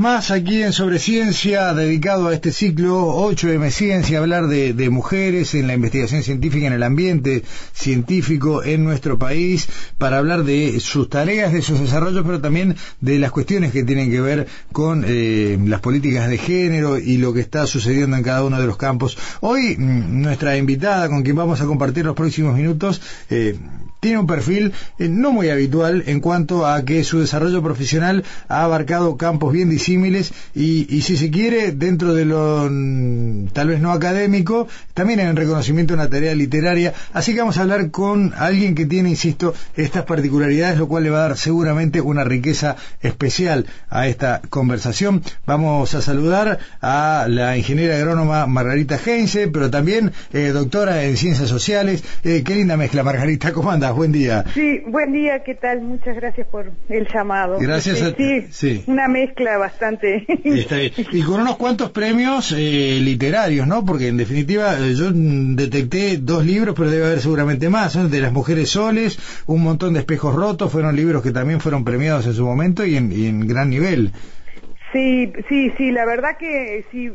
más aquí en Sobre Ciencia, dedicado a este ciclo 8M Ciencia, hablar de, mujeres en la investigación científica, en el ambiente científico en nuestro país, para hablar de sus tareas, de sus desarrollos, pero también de las cuestiones que tienen que ver con eh, las políticas de género y lo que está sucediendo en cada uno de los campos. Hoy, mm, nuestra invitada, con quien vamos a compartir los próximos minutos, eh, tiene un perfil eh, no muy habitual en cuanto a que su desarrollo profesional ha abarcado campos bien y, y, si se quiere, dentro de lo mm, tal vez no académico, también en reconocimiento de una tarea literaria. Así que vamos a hablar con alguien que tiene, insisto, estas particularidades, lo cual le va a dar seguramente una riqueza especial a esta conversación. Vamos a saludar a la ingeniera agrónoma Margarita Heinze, pero también eh, doctora en ciencias sociales. Eh, qué linda mezcla, Margarita, ¿cómo andas? Buen día. Sí, buen día, ¿qué tal? Muchas gracias por el llamado. Gracias a ti. Sí, una mezcla bastante. Está bien. Y con unos cuantos premios eh, literarios, ¿no? Porque en definitiva eh, yo detecté dos libros, pero debe haber seguramente más, ¿no? De las mujeres soles, un montón de espejos rotos, fueron libros que también fueron premiados en su momento y en, y en gran nivel. Sí, sí, sí, la verdad que sí,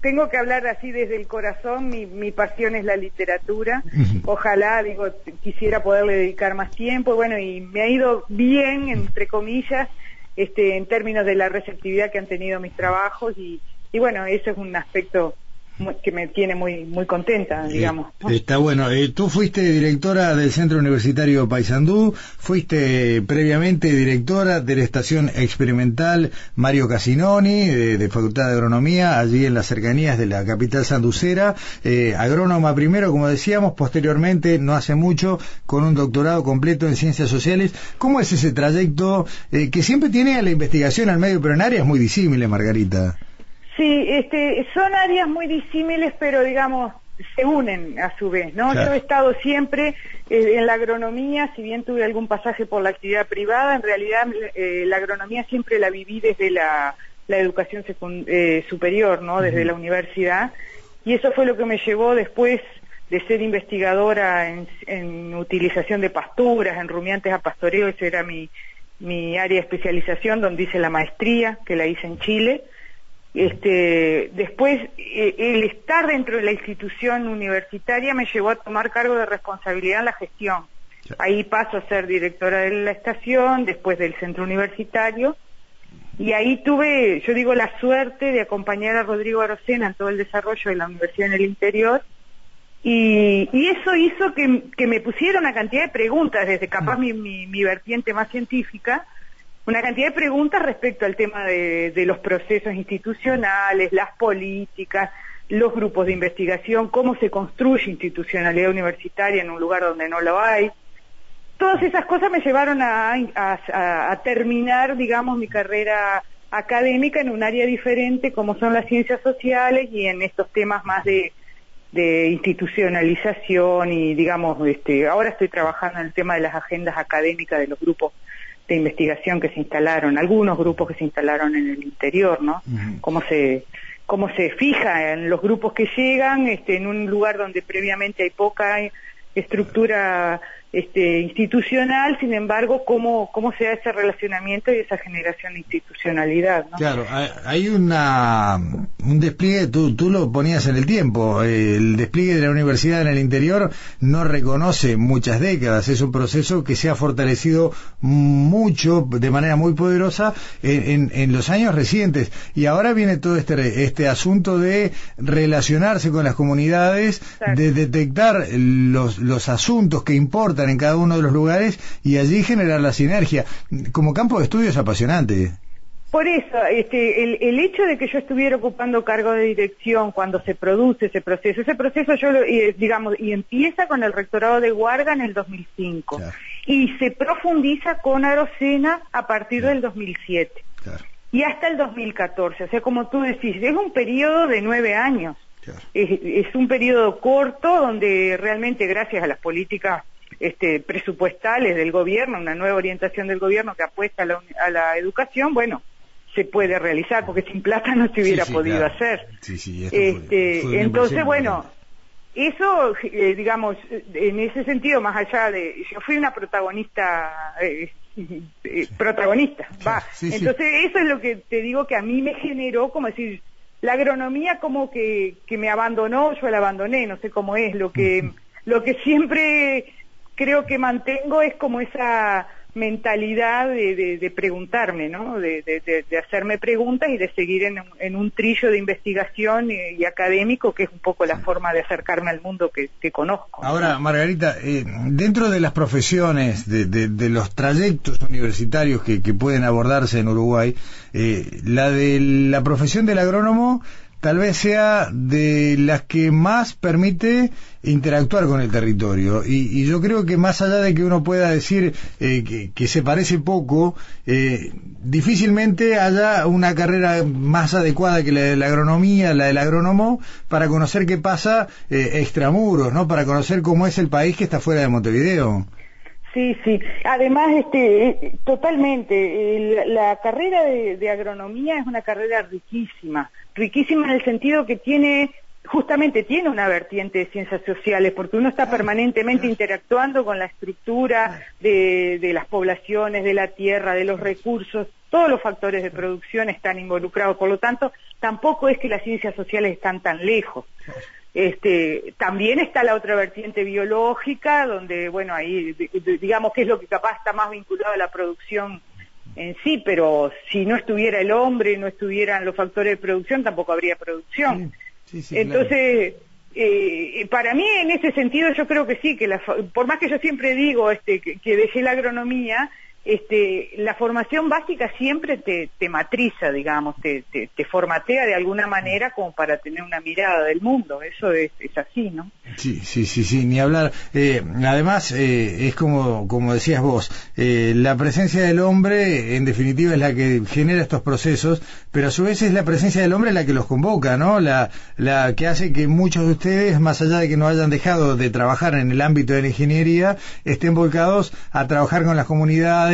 tengo que hablar así desde el corazón, mi, mi pasión es la literatura, ojalá, digo, quisiera poderle dedicar más tiempo, bueno, y me ha ido bien, entre comillas, este, en términos de la receptividad que han tenido mis trabajos y, y bueno, eso es un aspecto que me tiene muy muy contenta, digamos. está bueno. Eh, tú fuiste directora del Centro Universitario Paysandú, fuiste previamente directora de la Estación Experimental Mario Casinoni, de, Facultad de Agronomía, allí en las cercanías de la capital sanducera, eh, agrónoma primero, como decíamos, posteriormente, no hace mucho, con un doctorado completo en Ciencias Sociales. ¿Cómo es ese trayecto eh, que siempre tiene a la investigación al medio, pero en áreas muy disímiles, Margarita? Sí, este, son áreas muy disímiles, pero digamos, se unen a su vez, ¿no? Yo he estado siempre eh, en la agronomía, si bien tuve algún pasaje por la actividad privada, en realidad eh, la agronomía siempre la viví desde la, la educación eh, superior, ¿no? Desde la universidad, y eso fue lo que me llevó después de ser investigadora en, en utilización de pasturas, en rumiantes a pastoreo, esa era mi, mi área de especialización, donde hice la maestría, que la hice en Chile, este, después, eh, el estar dentro de la institución universitaria me llevó a tomar cargo de responsabilidad en la gestión. Ahí paso a ser directora de la estación, después del centro universitario, y ahí tuve, yo digo, la suerte de acompañar a Rodrigo Arocena en todo el desarrollo de la universidad en el interior, y, eso hizo que, me pusiera una cantidad de preguntas, desde capaz mi, mi vertiente más científica, una cantidad de preguntas respecto al tema de, los procesos institucionales, las políticas, los grupos de investigación, cómo se construye institucionalidad universitaria en un lugar donde no lo hay. Todas esas cosas me llevaron a, terminar, digamos, mi carrera académica en un área diferente como son las ciencias sociales y en estos temas más de, de institucionalización y digamos, este, ahora estoy trabajando en el tema de las agendas académicas de los grupos de investigación que se instalaron, algunos grupos que se instalaron en el interior, ¿no? Cómo se cómo se fija en los grupos que llegan este, en un lugar donde previamente hay poca estructura este, institucional, sin embargo, cómo, cómo se da ese relacionamiento y esa generación de institucionalidad. ¿no? Claro, hay una, un despliegue, tú, tú lo ponías en el tiempo, el despliegue de la universidad en el interior no reconoce muchas décadas, es un proceso que se ha fortalecido mucho, de manera muy poderosa, en, en, los años recientes. Y ahora viene todo este, este asunto de relacionarse con las comunidades, de detectar los, los asuntos que importan en cada uno de los lugares y allí generar la sinergia. Como campo de estudio es apasionante. Por eso, este, el, hecho de que yo estuviera ocupando cargo de dirección cuando se produce ese proceso, ese proceso yo, digamos, y empieza con el rectorado de Guarda en el 2005 y se profundiza con Arocena a partir del 2007 y hasta el 2014. O sea, como tú decís, es un periodo de nueve años. Es, es un periodo corto donde realmente gracias a las políticas este, presupuestales del gobierno, una nueva orientación del gobierno que apuesta a la, educación, bueno, se puede realizar, porque sin plata no se hubiera podido hacer. este, entonces, bueno, eso, eh, digamos, en ese sentido, más allá de, yo fui una protagonista, eh, eh, protagonista, va. Entonces, eso es lo que te digo que a mí me generó, como decir, la agronomía como que, que me abandonó, yo la abandoné, no sé cómo es, lo que, lo que siempre creo que mantengo es como esa mentalidad de, preguntarme, ¿no? De, hacerme preguntas y de seguir en, un trillo de investigación y, académico, que es un poco la forma de acercarme al mundo que, conozco. Ahora, Margarita, eh, dentro de las profesiones, de, los trayectos universitarios que, pueden abordarse en Uruguay, eh, la de la profesión del agrónomo tal vez sea de las que más permite interactuar con el territorio. Y, yo creo que más allá de que uno pueda decir eh, que, se parece poco, eh, difícilmente haya una carrera más adecuada que la de la agronomía, la del agrónomo, para conocer qué pasa eh, extramuros, ¿no? Para conocer cómo es el país que está fuera de Montevideo. Sí, sí. Además, este, totalmente, la, carrera de agronomía es una carrera riquísima riquísima en el sentido que tiene justamente tiene una vertiente de ciencias sociales, porque uno está permanentemente interactuando con la estructura de, las poblaciones, de la tierra, de los recursos, todos los factores de producción están involucrados, por lo tanto, tampoco es que las ciencias sociales están tan lejos. Este, también está la otra vertiente biológica, donde, bueno, ahí digamos que es lo que capaz está más vinculado a la producción en sí, pero si no estuviera el hombre, no estuvieran los factores de producción, tampoco habría producción. Entonces, eh, para mí en ese sentido yo creo que sí, que por más que yo siempre digo este, que dejé la agronomía, este, la formación básica siempre te, te matriza, digamos, te, te, formatea de alguna manera como para tener una mirada del mundo. Eso es, es así, ¿no? Sí, sí, sí, sí, ni hablar. Eh, además, eh, es como, como decías vos, eh, la presencia del hombre, en definitiva, es la que genera estos procesos, pero a su vez es la presencia del hombre la que los convoca, ¿no? La, la que hace que muchos de ustedes, más allá de que no hayan dejado de trabajar en el ámbito de la ingeniería, estén volcados a trabajar con las comunidades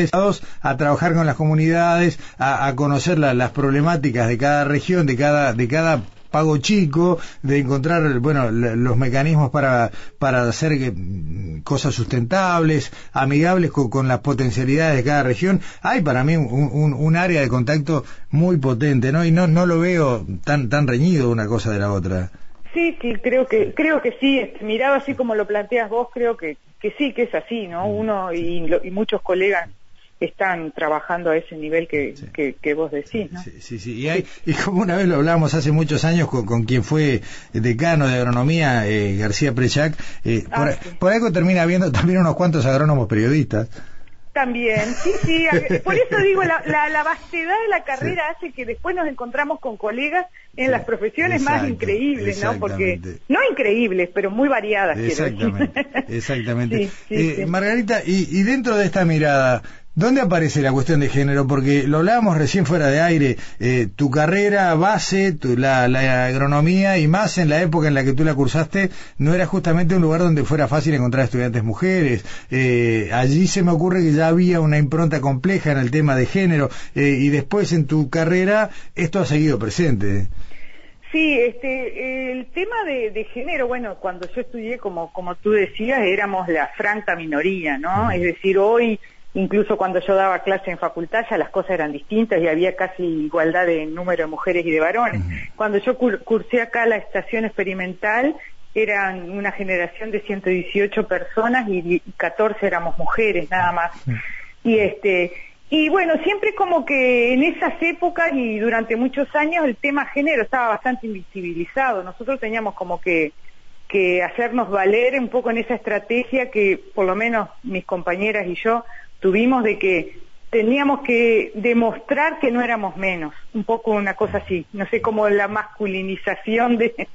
a trabajar con las comunidades, a, conocer las problemáticas de cada región, de cada, de cada pago chico, de encontrar, bueno, los mecanismos para, para hacer cosas sustentables, amigables con, las potencialidades de cada región. Hay para mí un, un, área de contacto muy potente, ¿no? Y no, no lo veo tan, tan reñido una cosa de la otra. Sí, sí, creo que, creo que sí. Este, mirado así como lo planteas vos, creo que, que sí, que es así, ¿no? Uno y, y muchos colegas están trabajando a ese nivel que, que, vos decís. ¿no? Sí, sí, Y, hay, y como una vez lo hablamos hace muchos años con, con quien fue decano de agronomía, eh, García Prechac, eh, por, ah, por, algo termina habiendo también unos cuantos agrónomos periodistas. También, sí, sí. Por eso digo, la, la, vastedad de la carrera hace que después nos encontramos con colegas en las profesiones más increíbles, ¿no? Porque, no increíbles, pero muy variadas. Exactamente, exactamente. Eh, Margarita, y, y dentro de esta mirada, ¿Dónde aparece la cuestión de género? Porque lo hablábamos recién fuera de aire, eh, tu carrera base, la, agronomía y más en la época en la que tú la cursaste, no era justamente un lugar donde fuera fácil encontrar estudiantes mujeres. Eh, allí se me ocurre que ya había una impronta compleja en el tema de género eh, y después en tu carrera esto ha seguido presente. Sí, este, el tema de, género, bueno, cuando yo estudié, como, como tú decías, éramos la franca minoría, ¿no? Es decir, hoy Incluso cuando yo daba clase en facultad ya las cosas eran distintas y había casi igualdad de número de mujeres y de varones. Cuando yo cursé acá la estación experimental eran una generación de 118 personas y 14 éramos mujeres nada más. Y este y bueno, siempre como que en esas épocas y durante muchos años el tema género estaba bastante invisibilizado. Nosotros teníamos como que que hacernos valer un poco en esa estrategia que por lo menos mis compañeras y yo tuvimos de que teníamos que demostrar que no éramos menos, un poco una cosa así, no sé cómo la masculinización de,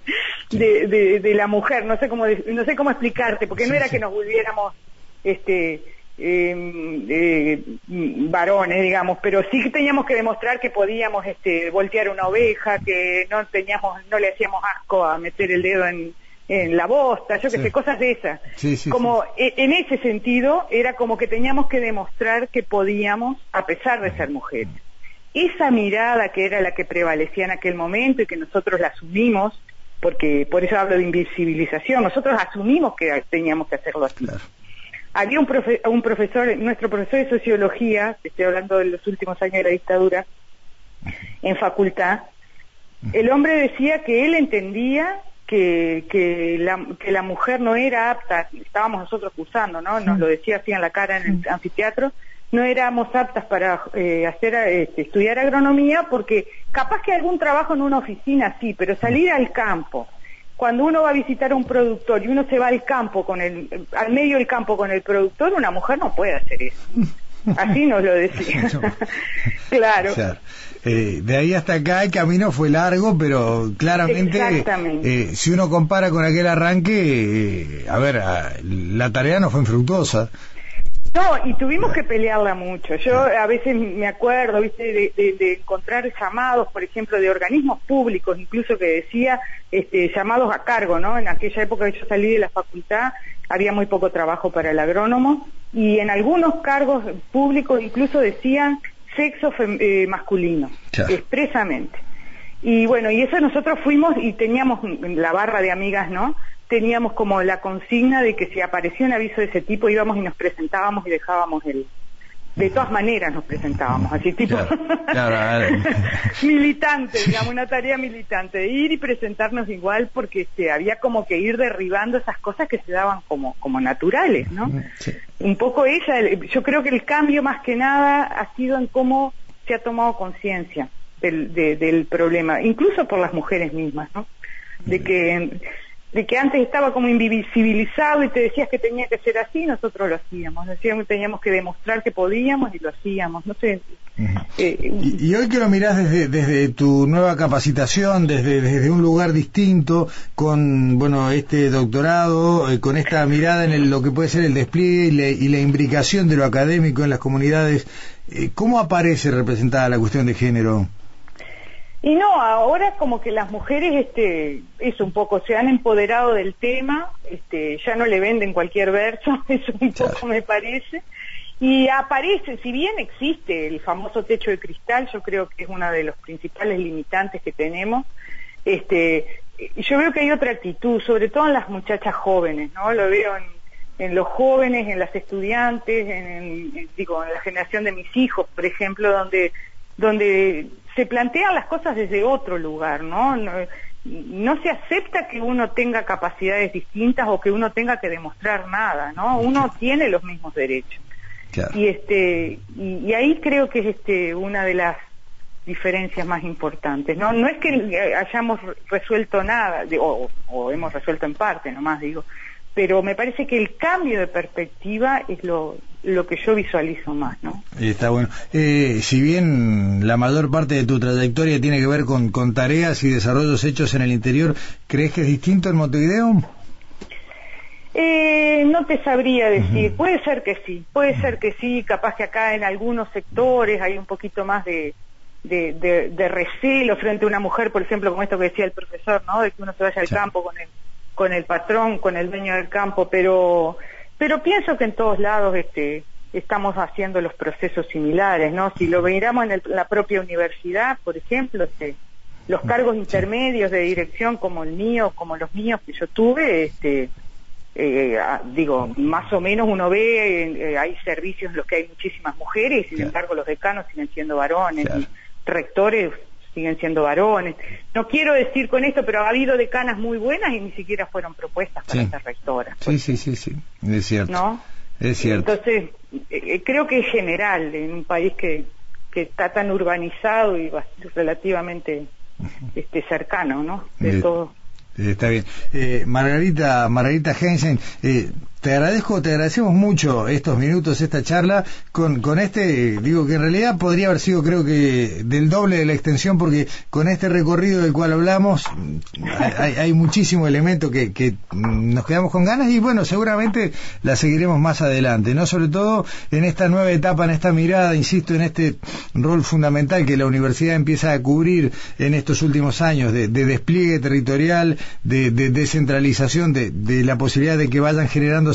de, la mujer, no sé cómo no sé cómo explicarte, porque no era que nos volviéramos este em, eh, varones, digamos, pero sí teníamos que demostrar que podíamos este, voltear una oveja, que no teníamos, no le hacíamos asco a meter el dedo en, en la bosta, yo que sé, cosas de esas. como e, en ese sentido era como que teníamos que demostrar que podíamos a pesar de ser mujeres. Esa mirada que era la que prevalecía en aquel momento y que nosotros la asumimos, porque por eso hablo de invisibilización, nosotros asumimos que teníamos que hacerlo así. Había un, un profesor, nuestro profesor de sociología, estoy hablando de los últimos años de la dictadura, en facultad, el hombre decía que él entendía que, que, la, que la mujer no era apta, estábamos nosotros acusando, ¿no? Nos lo decía así en la cara en el anfiteatro, no éramos aptas para eh, hacer este, estudiar agronomía porque capaz que algún trabajo en una oficina sí, pero salir al campo, cuando uno va a visitar a un productor y uno se va al campo con el, al medio del campo con el productor, una mujer no puede hacer eso. Así nos lo decía. claro. Eh, de ahí hasta acá el camino fue largo, pero claramente, eh, si uno compara con aquel arranque, eh, a ver, la tarea no fue infructuosa. No, y tuvimos que pelearla mucho. Yo a veces me acuerdo, viste, de, encontrar llamados, por ejemplo, de organismos públicos, incluso que decía este, llamados a cargo, ¿no? En aquella época que yo salí de la facultad había muy poco trabajo para el agrónomo y en algunos cargos públicos incluso decían sexo eh, masculino, expresamente. Y bueno, y eso nosotros fuimos y teníamos la barra de amigas, ¿no? Teníamos como la consigna de que si aparecía un aviso de ese tipo íbamos y nos presentábamos y dejábamos el, de todas maneras nos presentábamos, así tipo militante, digamos, una tarea militante, ir y presentarnos igual porque este, había como que ir derribando esas cosas que se daban como, como naturales, ¿no? Un poco ella, yo creo que el cambio más que nada ha sido en cómo se ha tomado conciencia del, del problema, incluso por las mujeres mismas, ¿no? De que de que antes estaba como invisibilizado y te decías que tenía que ser así, nosotros lo hacíamos, decíamos que teníamos que demostrar que podíamos y lo hacíamos, no sé. Eh, y, hoy que lo mirás desde, desde tu nueva capacitación, desde, desde un lugar distinto, con bueno este doctorado, eh, con esta mirada en lo que puede ser el despliegue y la, imbricación de lo académico en las comunidades, eh, ¿cómo aparece representada la cuestión de género? Y no, ahora como que las mujeres, este, eso un poco, se han empoderado del tema, este, ya no le venden cualquier verso, eso un poco me parece. Y aparece, si bien existe el famoso techo de cristal, yo creo que es una de los principales limitantes que tenemos, este, yo veo que hay otra actitud, sobre todo en las muchachas jóvenes, ¿no? Lo veo en, en los jóvenes, en las estudiantes, en, digo, en la generación de mis hijos, por ejemplo, donde donde se plantean las cosas desde otro lugar, ¿no? ¿no? se acepta que uno tenga capacidades distintas o que uno tenga que demostrar nada, ¿no? Uno tiene los mismos derechos. Y este y, ahí creo que es este una de las diferencias más importantes. No no es que hayamos resuelto nada o, o hemos resuelto en parte, nomás digo, pero me parece que el cambio de perspectiva es lo, lo que yo visualizo más, ¿no? Está bueno. Eh, si bien la mayor parte de tu trayectoria tiene que ver con, con tareas y desarrollos hechos en el interior, ¿crees que es distinto en Montevideo? Eh, no te sabría decir, puede ser que sí, puede ser que sí, capaz que acá en algunos sectores hay un poquito más de, de, de, recelo frente a una mujer, por ejemplo, como esto que decía el profesor, ¿no? De que uno se vaya al campo con el con el patrón, con el dueño del campo, pero, pero pienso que en todos lados este, estamos haciendo los procesos similares, ¿no? Si lo miramos en, la propia universidad, por ejemplo, este, los cargos intermedios de dirección como el mío, como los míos que yo tuve, este, eh, digo, más o menos uno ve, eh, hay servicios en los que hay muchísimas mujeres, y sin embargo los decanos siguen siendo varones, y rectores siguen siendo varones. No quiero decir con esto, pero ha habido decanas muy buenas y ni siquiera fueron propuestas para ser rectoras. Sí, sí, sí, sí, es cierto. ¿No? Es cierto. Entonces, eh, creo que es general en un país que, que está tan urbanizado y relativamente este, cercano, ¿no? De eh, todo. Eh, está bien. Eh, Margarita, Margarita Hensen, eh, te agradezco, te agradecemos mucho estos minutos, esta charla, con, con este, digo que en realidad podría haber sido creo que del doble de la extensión, porque con este recorrido del cual hablamos hay, hay muchísimo elemento que, que nos quedamos con ganas y bueno, seguramente la seguiremos más adelante, ¿no? Sobre todo en esta nueva etapa, en esta mirada, insisto, en este rol fundamental que la universidad empieza a cubrir en estos últimos años de, despliegue territorial, de, de descentralización, de, de la posibilidad de que vayan generando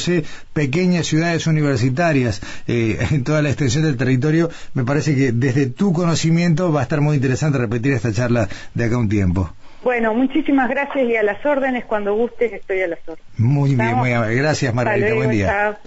pequeñas ciudades universitarias eh, en toda la extensión del territorio. Me parece que desde tu conocimiento va a estar muy interesante repetir esta charla de acá un tiempo. Bueno, muchísimas gracias y a las órdenes, cuando gustes estoy a las órdenes. Muy bien, muy amable. Gracias Margarita, buen día.